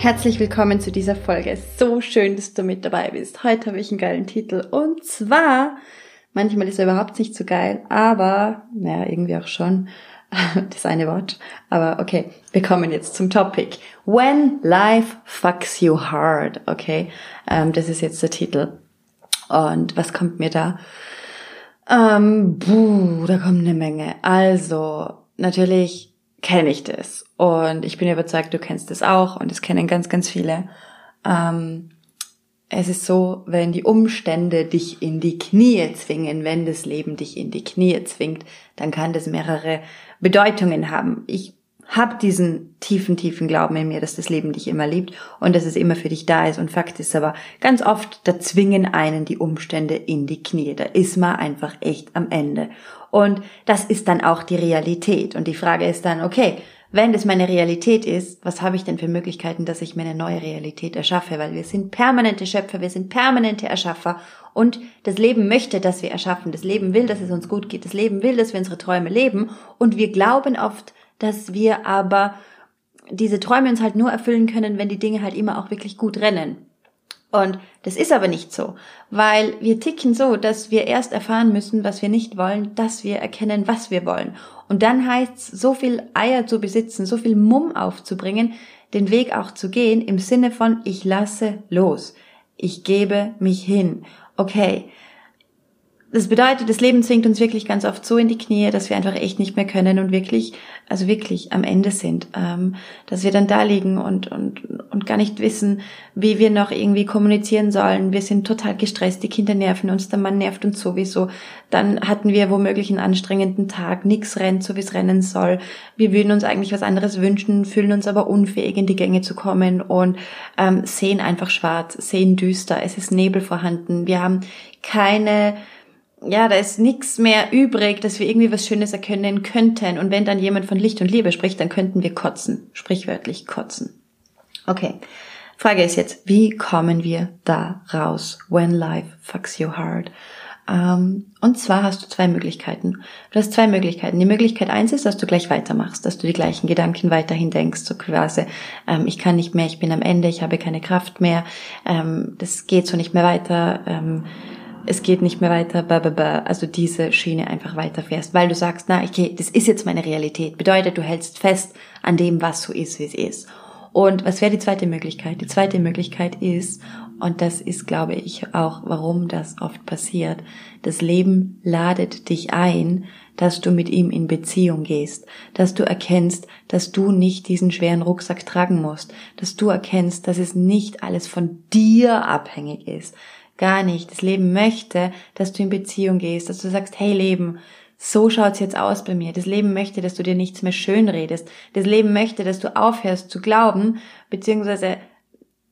Herzlich willkommen zu dieser Folge. So schön, dass du mit dabei bist. Heute habe ich einen geilen Titel und zwar, manchmal ist er überhaupt nicht so geil, aber, naja, irgendwie auch schon, das eine Wort. Aber okay, wir kommen jetzt zum Topic. When life fucks you hard, okay? Ähm, das ist jetzt der Titel. Und was kommt mir da? Ähm, buh, da kommt eine Menge. Also, natürlich kenne ich das. Und ich bin überzeugt, du kennst das auch und es kennen ganz, ganz viele. Ähm, es ist so, wenn die Umstände dich in die Knie zwingen, wenn das Leben dich in die Knie zwingt, dann kann das mehrere Bedeutungen haben. Ich habe diesen tiefen, tiefen Glauben in mir, dass das Leben dich immer liebt und dass es immer für dich da ist. Und Fakt ist aber, ganz oft, da zwingen einen die Umstände in die Knie. Da ist man einfach echt am Ende. Und das ist dann auch die Realität. Und die Frage ist dann, okay, wenn das meine Realität ist, was habe ich denn für Möglichkeiten, dass ich mir eine neue Realität erschaffe? Weil wir sind permanente Schöpfer, wir sind permanente Erschaffer und das Leben möchte, dass wir erschaffen. Das Leben will, dass es uns gut geht. Das Leben will, dass wir unsere Träume leben und wir glauben oft, dass wir aber diese Träume uns halt nur erfüllen können, wenn die Dinge halt immer auch wirklich gut rennen. Und das ist aber nicht so, weil wir ticken so, dass wir erst erfahren müssen, was wir nicht wollen, dass wir erkennen, was wir wollen. Und dann heißt es, so viel Eier zu besitzen, so viel Mumm aufzubringen, den Weg auch zu gehen, im Sinne von, ich lasse los, ich gebe mich hin. Okay, das bedeutet, das Leben zwingt uns wirklich ganz oft so in die Knie, dass wir einfach echt nicht mehr können und wirklich, also wirklich am Ende sind, ähm, dass wir dann da liegen und, und, und gar nicht wissen, wie wir noch irgendwie kommunizieren sollen. Wir sind total gestresst, die Kinder nerven uns, der Mann nervt uns sowieso. Dann hatten wir womöglich einen anstrengenden Tag, nix rennt, so wie es rennen soll. Wir würden uns eigentlich was anderes wünschen, fühlen uns aber unfähig, in die Gänge zu kommen und ähm, sehen einfach schwarz, sehen düster, es ist Nebel vorhanden. Wir haben keine ja, da ist nichts mehr übrig, dass wir irgendwie was Schönes erkennen könnten. Und wenn dann jemand von Licht und Liebe spricht, dann könnten wir kotzen. Sprichwörtlich kotzen. Okay. Frage ist jetzt, wie kommen wir da raus? When life fucks you hard. Ähm, und zwar hast du zwei Möglichkeiten. Du hast zwei Möglichkeiten. Die Möglichkeit eins ist, dass du gleich weitermachst, dass du die gleichen Gedanken weiterhin denkst, so quasi, ähm, ich kann nicht mehr, ich bin am Ende, ich habe keine Kraft mehr, ähm, das geht so nicht mehr weiter, ähm, es geht nicht mehr weiter, also diese Schiene einfach weiterfährst, weil du sagst, na, okay, das ist jetzt meine Realität. Bedeutet, du hältst fest an dem, was so ist, wie es ist. Und was wäre die zweite Möglichkeit? Die zweite Möglichkeit ist, und das ist, glaube ich, auch, warum das oft passiert, das Leben ladet dich ein, dass du mit ihm in Beziehung gehst, dass du erkennst, dass du nicht diesen schweren Rucksack tragen musst, dass du erkennst, dass es nicht alles von dir abhängig ist, Gar nicht. Das Leben möchte, dass du in Beziehung gehst, dass du sagst, hey Leben, so schaut's jetzt aus bei mir. Das Leben möchte, dass du dir nichts mehr schön redest. Das Leben möchte, dass du aufhörst zu glauben, beziehungsweise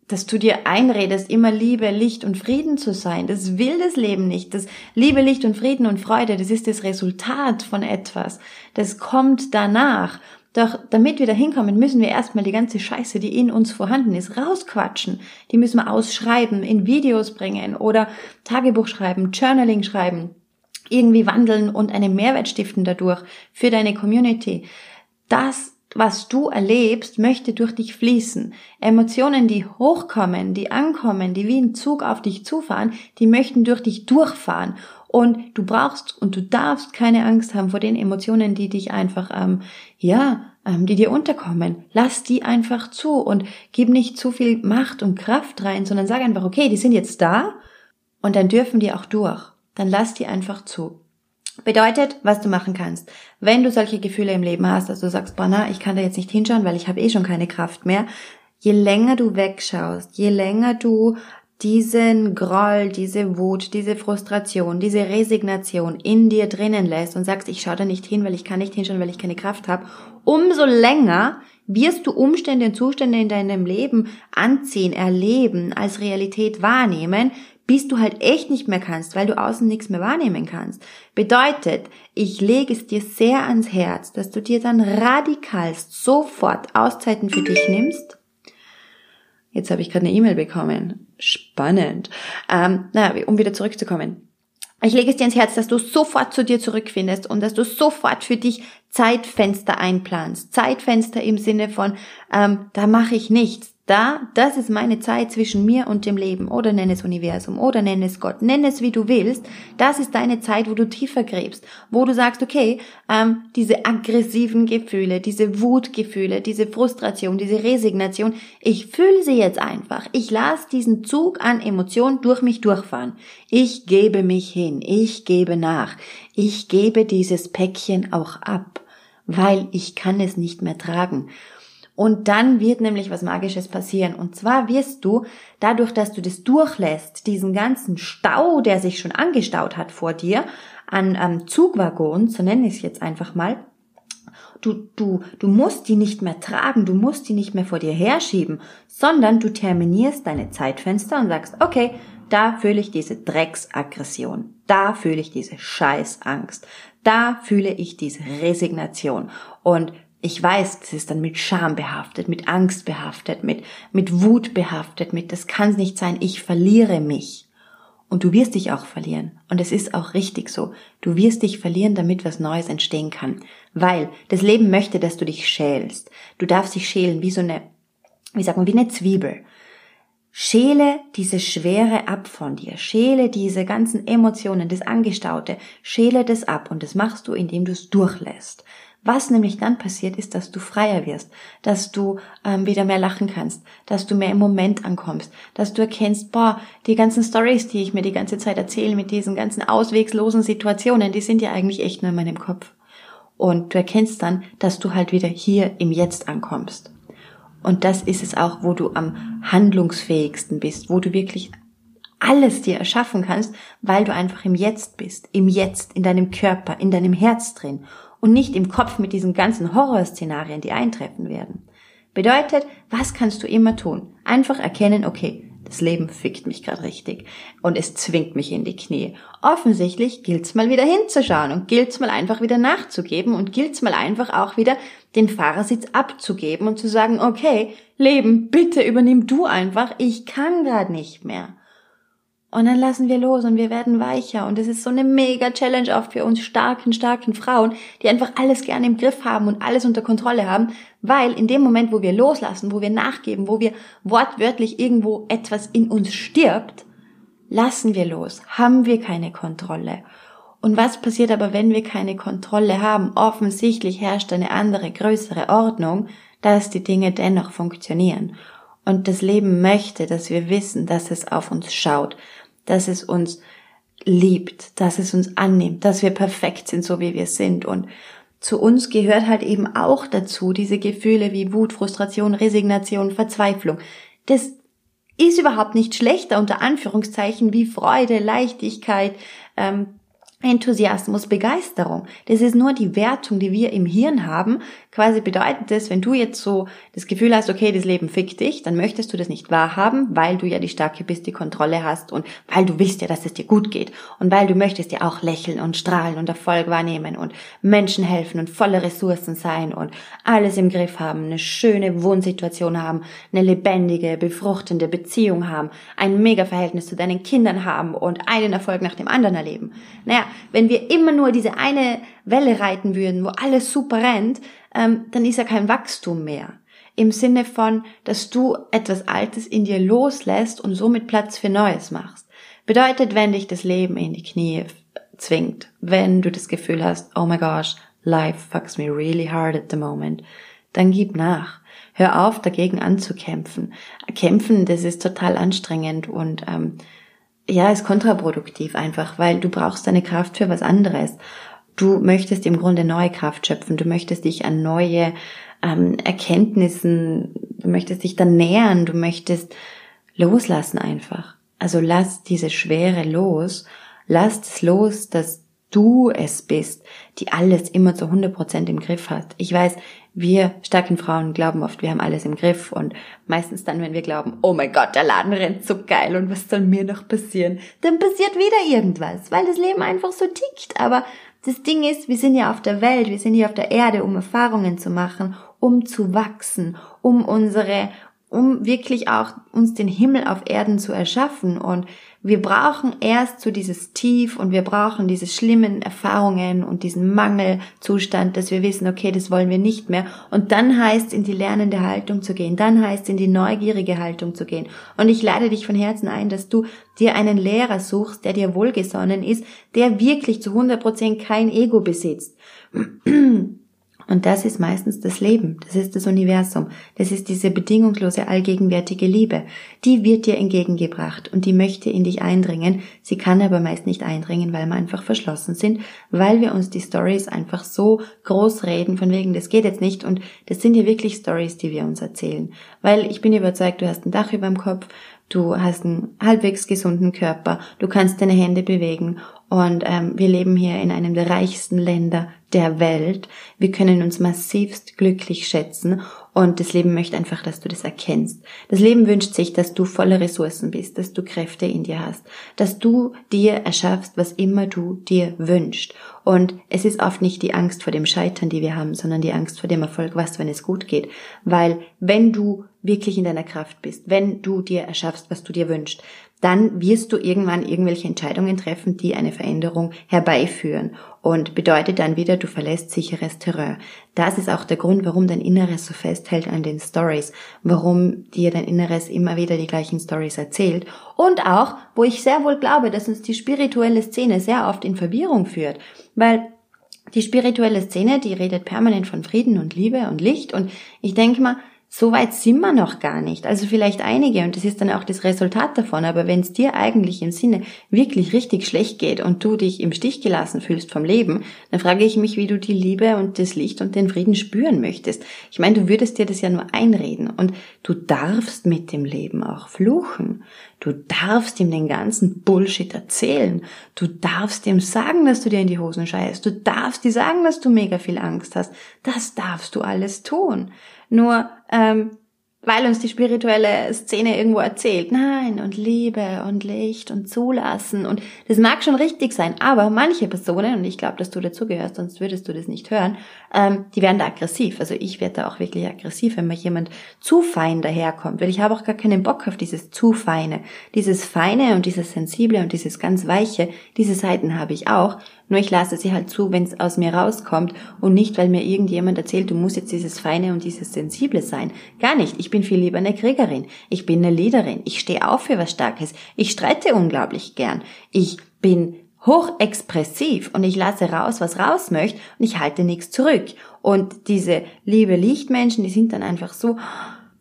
dass du dir einredest, immer Liebe, Licht und Frieden zu sein. Das will das Leben nicht. Das Liebe, Licht und Frieden und Freude, das ist das Resultat von etwas. Das kommt danach. Doch damit wir da hinkommen, müssen wir erstmal die ganze Scheiße, die in uns vorhanden ist, rausquatschen. Die müssen wir ausschreiben, in Videos bringen oder Tagebuch schreiben, Journaling schreiben, irgendwie wandeln und einen Mehrwert stiften dadurch für deine Community. Das was du erlebst, möchte durch dich fließen. Emotionen, die hochkommen, die ankommen, die wie ein Zug auf dich zufahren, die möchten durch dich durchfahren. Und du brauchst und du darfst keine Angst haben vor den Emotionen, die dich einfach, ähm, ja, ähm, die dir unterkommen. Lass die einfach zu und gib nicht zu viel Macht und Kraft rein, sondern sag einfach, okay, die sind jetzt da und dann dürfen die auch durch. Dann lass die einfach zu. Bedeutet, was du machen kannst. Wenn du solche Gefühle im Leben hast, dass du sagst, boah, na, ich kann da jetzt nicht hinschauen, weil ich habe eh schon keine Kraft mehr. Je länger du wegschaust, je länger du diesen Groll, diese Wut, diese Frustration, diese Resignation in dir drinnen lässt und sagst, ich schaue da nicht hin, weil ich kann nicht hinschauen, weil ich keine Kraft habe, umso länger wirst du Umstände und Zustände in deinem Leben anziehen, erleben, als Realität wahrnehmen, bis du halt echt nicht mehr kannst, weil du außen nichts mehr wahrnehmen kannst. Bedeutet, ich lege es dir sehr ans Herz, dass du dir dann radikalst sofort Auszeiten für dich nimmst. Jetzt habe ich gerade eine E-Mail bekommen. Spannend. Ähm, na, um wieder zurückzukommen. Ich lege es dir ins Herz, dass du sofort zu dir zurückfindest und dass du sofort für dich Zeitfenster einplanst. Zeitfenster im Sinne von, ähm, da mache ich nichts. Da, das ist meine Zeit zwischen mir und dem Leben. Oder nenn es Universum, oder nenn es Gott, nenn es wie du willst. Das ist deine Zeit, wo du tiefer gräbst, wo du sagst, okay, ähm, diese aggressiven Gefühle, diese Wutgefühle, diese Frustration, diese Resignation, ich fühle sie jetzt einfach. Ich lasse diesen Zug an Emotionen durch mich durchfahren. Ich gebe mich hin, ich gebe nach, ich gebe dieses Päckchen auch ab, weil ich kann es nicht mehr tragen. Und dann wird nämlich was Magisches passieren. Und zwar wirst du, dadurch, dass du das durchlässt, diesen ganzen Stau, der sich schon angestaut hat vor dir, an ähm, Zugwaggons, so nenne ich es jetzt einfach mal, du, du, du musst die nicht mehr tragen, du musst die nicht mehr vor dir herschieben, sondern du terminierst deine Zeitfenster und sagst, okay, da fühle ich diese Drecksaggression, da fühle ich diese Scheißangst, da fühle ich diese Resignation und ich weiß, das ist dann mit Scham behaftet, mit Angst behaftet, mit, mit Wut behaftet, mit das kann nicht sein, ich verliere mich. Und du wirst dich auch verlieren. Und es ist auch richtig so. Du wirst dich verlieren, damit was Neues entstehen kann. Weil das Leben möchte, dass du dich schälst. Du darfst dich schälen wie so eine, wie sagt man, wie eine Zwiebel. Schäle diese Schwere ab von dir. Schäle diese ganzen Emotionen, das Angestaute. Schäle das ab. Und das machst du, indem du es durchlässt. Was nämlich dann passiert, ist, dass du freier wirst, dass du ähm, wieder mehr lachen kannst, dass du mehr im Moment ankommst, dass du erkennst, boah, die ganzen Stories, die ich mir die ganze Zeit erzähle mit diesen ganzen auswegslosen Situationen, die sind ja eigentlich echt nur in meinem Kopf. Und du erkennst dann, dass du halt wieder hier im Jetzt ankommst. Und das ist es auch, wo du am handlungsfähigsten bist, wo du wirklich alles dir erschaffen kannst, weil du einfach im Jetzt bist, im Jetzt, in deinem Körper, in deinem Herz drin und nicht im Kopf mit diesen ganzen Horrorszenarien, die eintreffen werden. Bedeutet, was kannst du immer tun? Einfach erkennen, okay, das Leben fickt mich gerade richtig und es zwingt mich in die Knie. Offensichtlich gilt's mal wieder hinzuschauen und gilt's mal einfach wieder nachzugeben und gilt's mal einfach auch wieder den Fahrersitz abzugeben und zu sagen, okay, Leben, bitte übernimm du einfach, ich kann gerade nicht mehr. Und dann lassen wir los und wir werden weicher. Und es ist so eine mega Challenge auch für uns starken, starken Frauen, die einfach alles gerne im Griff haben und alles unter Kontrolle haben, weil in dem Moment, wo wir loslassen, wo wir nachgeben, wo wir wortwörtlich irgendwo etwas in uns stirbt, lassen wir los, haben wir keine Kontrolle. Und was passiert aber, wenn wir keine Kontrolle haben? Offensichtlich herrscht eine andere, größere Ordnung, dass die Dinge dennoch funktionieren. Und das Leben möchte, dass wir wissen, dass es auf uns schaut, dass es uns liebt, dass es uns annimmt, dass wir perfekt sind, so wie wir sind. Und zu uns gehört halt eben auch dazu diese Gefühle wie Wut, Frustration, Resignation, Verzweiflung. Das ist überhaupt nicht schlechter unter Anführungszeichen wie Freude, Leichtigkeit, ähm, Enthusiasmus, Begeisterung. Das ist nur die Wertung, die wir im Hirn haben. Quasi bedeutet das, wenn du jetzt so das Gefühl hast, okay, das Leben fickt dich, dann möchtest du das nicht wahrhaben, weil du ja die Starke bist, die Kontrolle hast und weil du willst ja, dass es dir gut geht und weil du möchtest ja auch lächeln und strahlen und Erfolg wahrnehmen und Menschen helfen und volle Ressourcen sein und alles im Griff haben, eine schöne Wohnsituation haben, eine lebendige, befruchtende Beziehung haben, ein mega Verhältnis zu deinen Kindern haben und einen Erfolg nach dem anderen erleben. Naja, wenn wir immer nur diese eine Welle reiten würden, wo alles super rennt, ähm, dann ist ja kein Wachstum mehr. Im Sinne von, dass du etwas Altes in dir loslässt und somit Platz für Neues machst. Bedeutet, wenn dich das Leben in die Knie zwingt, wenn du das Gefühl hast, oh my gosh, life fucks me really hard at the moment, dann gib nach. Hör auf, dagegen anzukämpfen. Kämpfen, das ist total anstrengend und ähm, ja, ist kontraproduktiv einfach, weil du brauchst deine Kraft für was anderes. Du möchtest im Grunde neue Kraft schöpfen, du möchtest dich an neue ähm, Erkenntnissen, du möchtest dich dann nähern, du möchtest loslassen einfach. Also lass diese Schwere los, lass es los, dass du es bist, die alles immer zu 100% im Griff hat. Ich weiß, wir starken Frauen glauben oft, wir haben alles im Griff und meistens dann, wenn wir glauben, oh mein Gott, der Laden rennt so geil und was soll mir noch passieren, dann passiert wieder irgendwas, weil das Leben einfach so tickt. Aber das Ding ist, wir sind ja auf der Welt, wir sind hier auf der Erde, um Erfahrungen zu machen, um zu wachsen, um unsere, um wirklich auch uns den Himmel auf Erden zu erschaffen und wir brauchen erst so dieses Tief und wir brauchen diese schlimmen Erfahrungen und diesen Mangelzustand, dass wir wissen, okay, das wollen wir nicht mehr. Und dann heißt in die lernende Haltung zu gehen. Dann heißt in die neugierige Haltung zu gehen. Und ich lade dich von Herzen ein, dass du dir einen Lehrer suchst, der dir wohlgesonnen ist, der wirklich zu 100 Prozent kein Ego besitzt. Und das ist meistens das Leben, das ist das Universum, das ist diese bedingungslose allgegenwärtige Liebe. Die wird dir entgegengebracht und die möchte in dich eindringen. Sie kann aber meist nicht eindringen, weil wir einfach verschlossen sind, weil wir uns die Stories einfach so groß reden, von wegen, das geht jetzt nicht. Und das sind ja wirklich Stories, die wir uns erzählen. Weil ich bin überzeugt, du hast ein Dach über dem Kopf, du hast einen halbwegs gesunden Körper, du kannst deine Hände bewegen und ähm, wir leben hier in einem der reichsten Länder der Welt. Wir können uns massivst glücklich schätzen und das Leben möchte einfach, dass du das erkennst. Das Leben wünscht sich, dass du voller Ressourcen bist, dass du Kräfte in dir hast, dass du dir erschaffst, was immer du dir wünschst. Und es ist oft nicht die Angst vor dem Scheitern, die wir haben, sondern die Angst vor dem Erfolg, was, wenn es gut geht. Weil wenn du wirklich in deiner Kraft bist, wenn du dir erschaffst, was du dir wünschst, dann wirst du irgendwann irgendwelche Entscheidungen treffen, die eine Veränderung herbeiführen und bedeutet dann wieder, du verlässt sicheres Terrain. Das ist auch der Grund, warum dein Inneres so festhält an den Stories, warum dir dein Inneres immer wieder die gleichen Stories erzählt und auch, wo ich sehr wohl glaube, dass uns die spirituelle Szene sehr oft in Verwirrung führt, weil die spirituelle Szene, die redet permanent von Frieden und Liebe und Licht und ich denke mal, so weit sind wir noch gar nicht. Also vielleicht einige und das ist dann auch das Resultat davon. Aber wenn es dir eigentlich im Sinne wirklich richtig schlecht geht und du dich im Stich gelassen fühlst vom Leben, dann frage ich mich, wie du die Liebe und das Licht und den Frieden spüren möchtest. Ich meine, du würdest dir das ja nur einreden und du darfst mit dem Leben auch fluchen. Du darfst ihm den ganzen Bullshit erzählen. Du darfst ihm sagen, dass du dir in die Hosen scheißt. Du darfst dir sagen, dass du mega viel Angst hast. Das darfst du alles tun. Nur ähm, weil uns die spirituelle Szene irgendwo erzählt, nein, und Liebe und Licht und Zulassen und das mag schon richtig sein, aber manche Personen, und ich glaube, dass du dazugehörst, sonst würdest du das nicht hören, ähm, die werden da aggressiv. Also ich werde da auch wirklich aggressiv, wenn mir jemand zu fein daherkommt, weil ich habe auch gar keinen Bock auf dieses zu feine. Dieses feine und dieses sensible und dieses ganz weiche, diese Seiten habe ich auch, nur ich lasse sie halt zu, wenn es aus mir rauskommt und nicht, weil mir irgendjemand erzählt, du musst jetzt dieses Feine und dieses Sensible sein. Gar nicht. Ich bin viel lieber eine Kriegerin. Ich bin eine Leaderin. Ich stehe auf für was Starkes. Ich streite unglaublich gern. Ich bin hochexpressiv und ich lasse raus, was raus möchte und ich halte nichts zurück. Und diese liebe Lichtmenschen, die sind dann einfach so,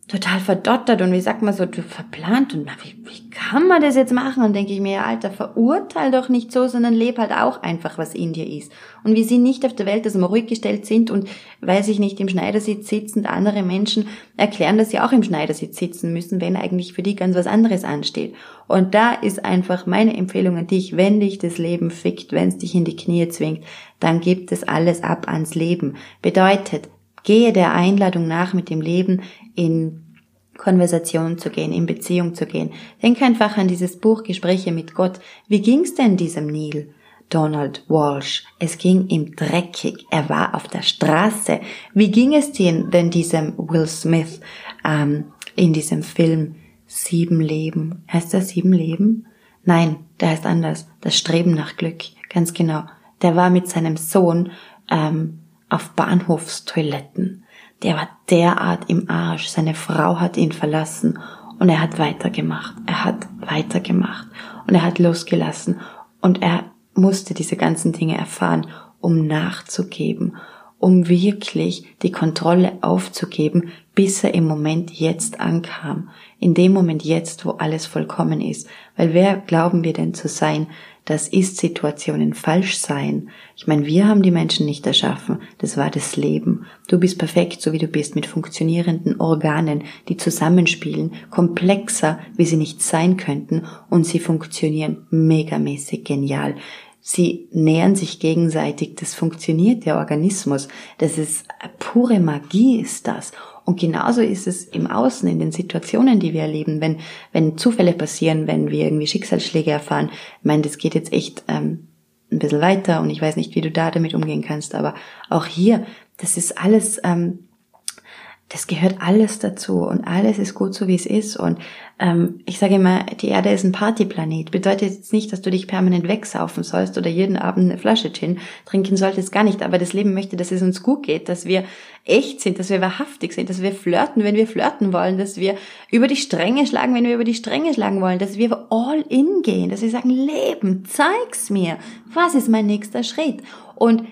total verdottert und wie sagt man so, du verplant und wie, wie kann man das jetzt machen? Und denke ich mir, Alter, verurteil doch nicht so, sondern leb halt auch einfach, was in dir ist. Und wir sind nicht auf der Welt, dass wir ruhig gestellt sind und, weil sich nicht im Schneidersitz sitzen, andere Menschen erklären, dass sie auch im Schneidersitz sitzen müssen, wenn eigentlich für die ganz was anderes ansteht. Und da ist einfach meine Empfehlung an dich, wenn dich das Leben fickt, wenn es dich in die Knie zwingt, dann gibt es alles ab ans Leben. Bedeutet, Gehe der Einladung nach, mit dem Leben in Konversation zu gehen, in Beziehung zu gehen. Denk einfach an dieses Buch Gespräche mit Gott. Wie ging's denn diesem Neil? Donald Walsh. Es ging ihm dreckig. Er war auf der Straße. Wie ging es denn diesem Will Smith ähm, in diesem Film Sieben Leben? Heißt das Sieben Leben? Nein, der heißt anders. Das Streben nach Glück. Ganz genau. Der war mit seinem Sohn ähm, auf Bahnhofstoiletten. Der war derart im Arsch. Seine Frau hat ihn verlassen und er hat weitergemacht. Er hat weitergemacht und er hat losgelassen und er musste diese ganzen Dinge erfahren, um nachzugeben, um wirklich die Kontrolle aufzugeben, bis er im Moment jetzt ankam. In dem Moment jetzt, wo alles vollkommen ist. Weil wer glauben wir denn zu sein, dass Ist-Situationen falsch seien? Ich meine, wir haben die Menschen nicht erschaffen. Das war das Leben. Du bist perfekt, so wie du bist, mit funktionierenden Organen, die zusammenspielen, komplexer, wie sie nicht sein könnten, und sie funktionieren megamäßig genial. Sie nähern sich gegenseitig. Das funktioniert, der Organismus. Das ist pure Magie ist das. Und genauso ist es im Außen, in den Situationen, die wir erleben, wenn, wenn Zufälle passieren, wenn wir irgendwie Schicksalsschläge erfahren. Ich meine, das geht jetzt echt ähm, ein bisschen weiter und ich weiß nicht, wie du da damit umgehen kannst, aber auch hier, das ist alles ähm, das gehört alles dazu und alles ist gut so, wie es ist. Und ähm, ich sage immer, die Erde ist ein Partyplanet. Bedeutet jetzt nicht, dass du dich permanent wegsaufen sollst oder jeden Abend eine Flasche Gin trinken solltest, gar nicht. Aber das Leben möchte, dass es uns gut geht, dass wir echt sind, dass wir wahrhaftig sind, dass wir flirten, wenn wir flirten wollen, dass wir über die Stränge schlagen, wenn wir über die Stränge schlagen wollen, dass wir all in gehen, dass wir sagen, Leben, zeig's mir. Was ist mein nächster Schritt? Und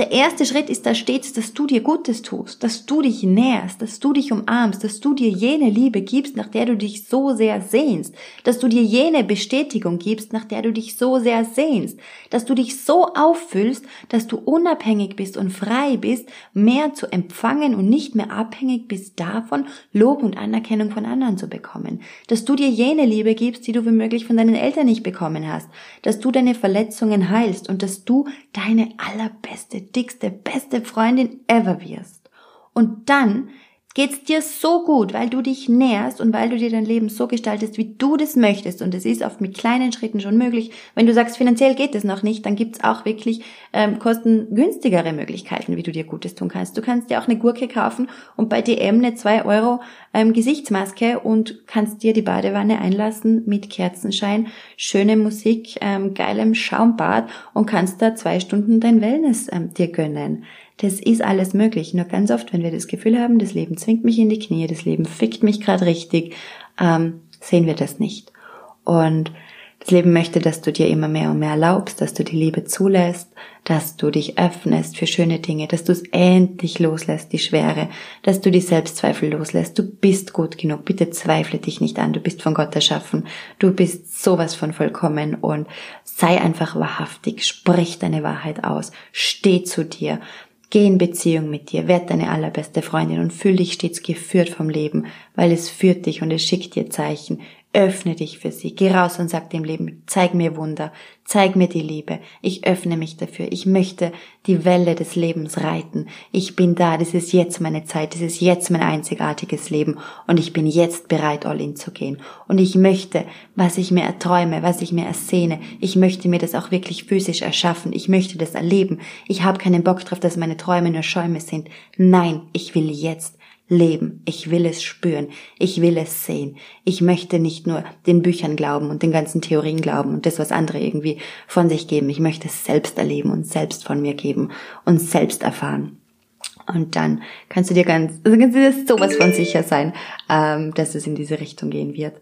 der erste Schritt ist da stets, dass du dir Gutes tust, dass du dich nährst, dass du dich umarmst, dass du dir jene Liebe gibst, nach der du dich so sehr sehnst, dass du dir jene Bestätigung gibst, nach der du dich so sehr sehnst, dass du dich so auffüllst, dass du unabhängig bist und frei bist, mehr zu empfangen und nicht mehr abhängig bist davon, Lob und Anerkennung von anderen zu bekommen, dass du dir jene Liebe gibst, die du womöglich von deinen Eltern nicht bekommen hast, dass du deine Verletzungen heilst und dass du deine allerbeste dickste, beste Freundin ever wirst. Und dann geht's dir so gut, weil du dich nährst und weil du dir dein Leben so gestaltest, wie du das möchtest. Und es ist oft mit kleinen Schritten schon möglich. Wenn du sagst, finanziell geht es noch nicht, dann gibt's auch wirklich ähm, kostengünstigere Möglichkeiten, wie du dir Gutes tun kannst. Du kannst dir auch eine Gurke kaufen und bei DM eine 2 Euro ähm, Gesichtsmaske und kannst dir die Badewanne einlassen mit Kerzenschein, schöne Musik, ähm, geilem Schaumbad und kannst da zwei Stunden dein Wellness ähm, dir gönnen. Das ist alles möglich. Nur ganz oft, wenn wir das Gefühl haben, das Leben zwingt mich in die Knie, das Leben fickt mich gerade richtig, ähm, sehen wir das nicht. Und das Leben möchte, dass du dir immer mehr und mehr erlaubst, dass du die Liebe zulässt, dass du dich öffnest für schöne Dinge, dass du es endlich loslässt, die Schwere, dass du die Selbstzweifel loslässt. Du bist gut genug. Bitte zweifle dich nicht an. Du bist von Gott erschaffen. Du bist sowas von vollkommen und sei einfach wahrhaftig. Sprich deine Wahrheit aus. Steh zu dir. Geh in Beziehung mit dir, werd deine allerbeste Freundin und fühl dich stets geführt vom Leben, weil es führt dich und es schickt dir Zeichen. Öffne dich für sie. Geh raus und sag dem Leben, zeig mir Wunder, zeig mir die Liebe. Ich öffne mich dafür. Ich möchte die Welle des Lebens reiten. Ich bin da. Das ist jetzt meine Zeit. Das ist jetzt mein einzigartiges Leben. Und ich bin jetzt bereit, all in zu gehen. Und ich möchte, was ich mir erträume, was ich mir ersehne. Ich möchte mir das auch wirklich physisch erschaffen. Ich möchte das erleben. Ich habe keinen Bock drauf, dass meine Träume nur Schäume sind. Nein, ich will jetzt leben. Ich will es spüren. Ich will es sehen. Ich möchte nicht nur den Büchern glauben und den ganzen Theorien glauben und das, was andere irgendwie von sich geben. Ich möchte es selbst erleben und selbst von mir geben und selbst erfahren. Und dann kannst du dir ganz, also kannst du dir sowas von sicher sein, ähm, dass es in diese Richtung gehen wird.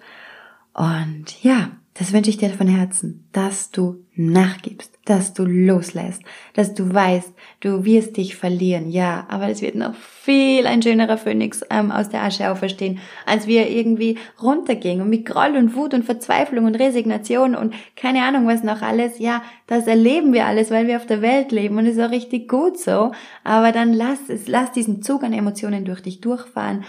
Und ja, das wünsche ich dir von Herzen, dass du nachgibst, dass du loslässt, dass du weißt, du wirst dich verlieren, ja, aber es wird noch viel ein schönerer Phönix ähm, aus der Asche auferstehen, als wir irgendwie runtergehen und mit Groll und Wut und Verzweiflung und Resignation und keine Ahnung was noch alles, ja, das erleben wir alles, weil wir auf der Welt leben und ist auch richtig gut so, aber dann lass es, lass diesen Zug an Emotionen durch dich durchfahren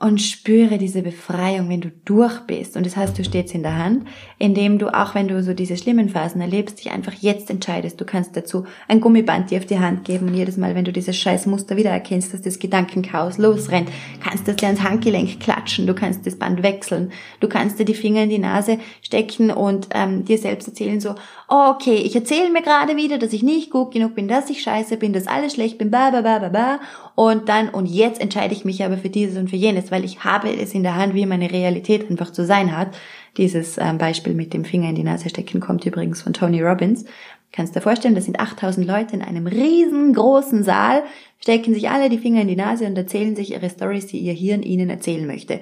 und spüre diese Befreiung, wenn du durch bist. Und das heißt, du stehst in der Hand, indem du, auch wenn du so diese schlimmen Phasen erlebst, dich einfach jetzt entscheidest. Du kannst dazu ein Gummiband dir auf die Hand geben und jedes Mal, wenn du dieses scheiß Muster wiedererkennst, dass das Gedankenchaos losrennt, kannst du dir ans Handgelenk klatschen, du kannst das Band wechseln, du kannst dir die Finger in die Nase stecken und ähm, dir selbst erzählen so, okay, ich erzähle mir gerade wieder, dass ich nicht gut genug bin, dass ich scheiße bin, dass alles schlecht bin, ba, ba, ba, ba, ba. Und dann, und jetzt entscheide ich mich aber für dieses und für jenes, weil ich habe es in der Hand, wie meine Realität einfach zu sein hat. Dieses ähm, Beispiel mit dem Finger in die Nase stecken kommt übrigens von Tony Robbins. Kannst dir vorstellen, das sind 8000 Leute in einem riesengroßen Saal, stecken sich alle die Finger in die Nase und erzählen sich ihre Stories, die ihr Hirn ihnen erzählen möchte.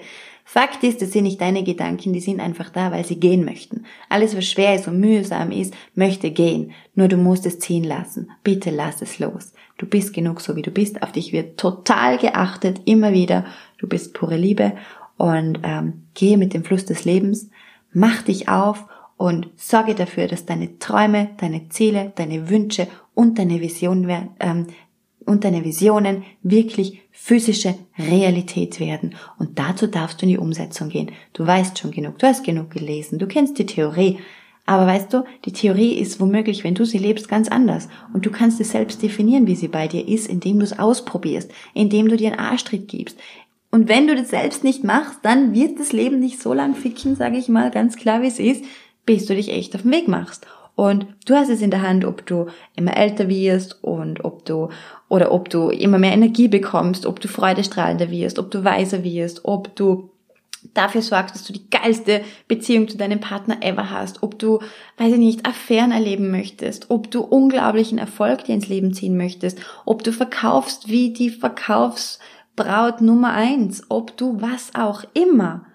Fakt ist, das sind nicht deine Gedanken, die sind einfach da, weil sie gehen möchten. Alles, was schwer ist und mühsam ist, möchte gehen. Nur du musst es ziehen lassen. Bitte lass es los. Du bist genug so, wie du bist. Auf dich wird total geachtet, immer wieder. du bist pure Liebe und ähm, gehe mit dem Fluss des Lebens, mach dich auf und sorge dafür, dass deine Träume, deine Ziele, deine Wünsche und deine Visionen, ähm, und deine Visionen wirklich physische Realität werden. Und dazu darfst du in die Umsetzung gehen. Du weißt schon genug, du hast genug gelesen, du kennst die Theorie. Aber weißt du, die Theorie ist womöglich, wenn du sie lebst, ganz anders. Und du kannst es selbst definieren, wie sie bei dir ist, indem du es ausprobierst, indem du dir einen Arschtritt gibst. Und wenn du das selbst nicht machst, dann wird das Leben nicht so lang ficken, sage ich mal ganz klar, wie es ist, bis du dich echt auf den Weg machst. Und du hast es in der Hand, ob du immer älter wirst und ob du, oder ob du immer mehr Energie bekommst, ob du freudestrahlender wirst, ob du weiser wirst, ob du dafür sorgst, dass du die geilste Beziehung zu deinem Partner ever hast, ob du, weiß ich nicht, Affären erleben möchtest, ob du unglaublichen Erfolg dir ins Leben ziehen möchtest, ob du verkaufst wie die Verkaufsbraut Nummer eins, ob du was auch immer.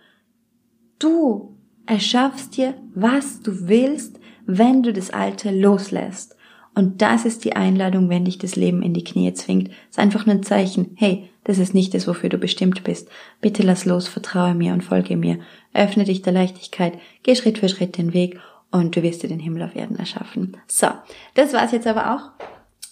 Du erschaffst dir, was du willst, wenn du das Alte loslässt. Und das ist die Einladung, wenn dich das Leben in die Knie zwingt. Ist einfach ein Zeichen. Hey, das ist nicht das, wofür du bestimmt bist. Bitte lass los, vertraue mir und folge mir. Öffne dich der Leichtigkeit, geh Schritt für Schritt den Weg und du wirst dir den Himmel auf Erden erschaffen. So, das war's jetzt aber auch.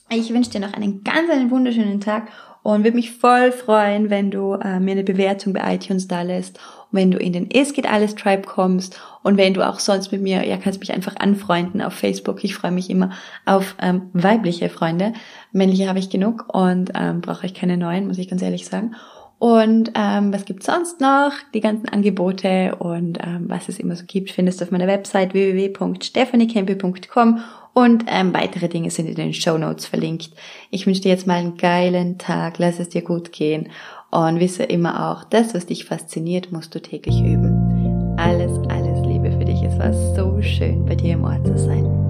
Ich wünsche dir noch einen ganz, einen wunderschönen Tag und würde mich voll freuen, wenn du äh, mir eine Bewertung bei iTunes da lässt wenn du in den Es geht alles Tribe kommst und wenn du auch sonst mit mir, ja, kannst mich einfach anfreunden auf Facebook. Ich freue mich immer auf ähm, weibliche Freunde. Männliche habe ich genug und ähm, brauche ich keine neuen, muss ich ganz ehrlich sagen. Und ähm, was gibt's sonst noch? Die ganzen Angebote und ähm, was es immer so gibt, findest du auf meiner Website www.stephaniecampi.com und ähm, weitere Dinge sind in den Show Notes verlinkt. Ich wünsche dir jetzt mal einen geilen Tag, lass es dir gut gehen und wisse immer auch, das, was dich fasziniert, musst du täglich üben. Alles, war so schön, bei dir im Ort zu sein.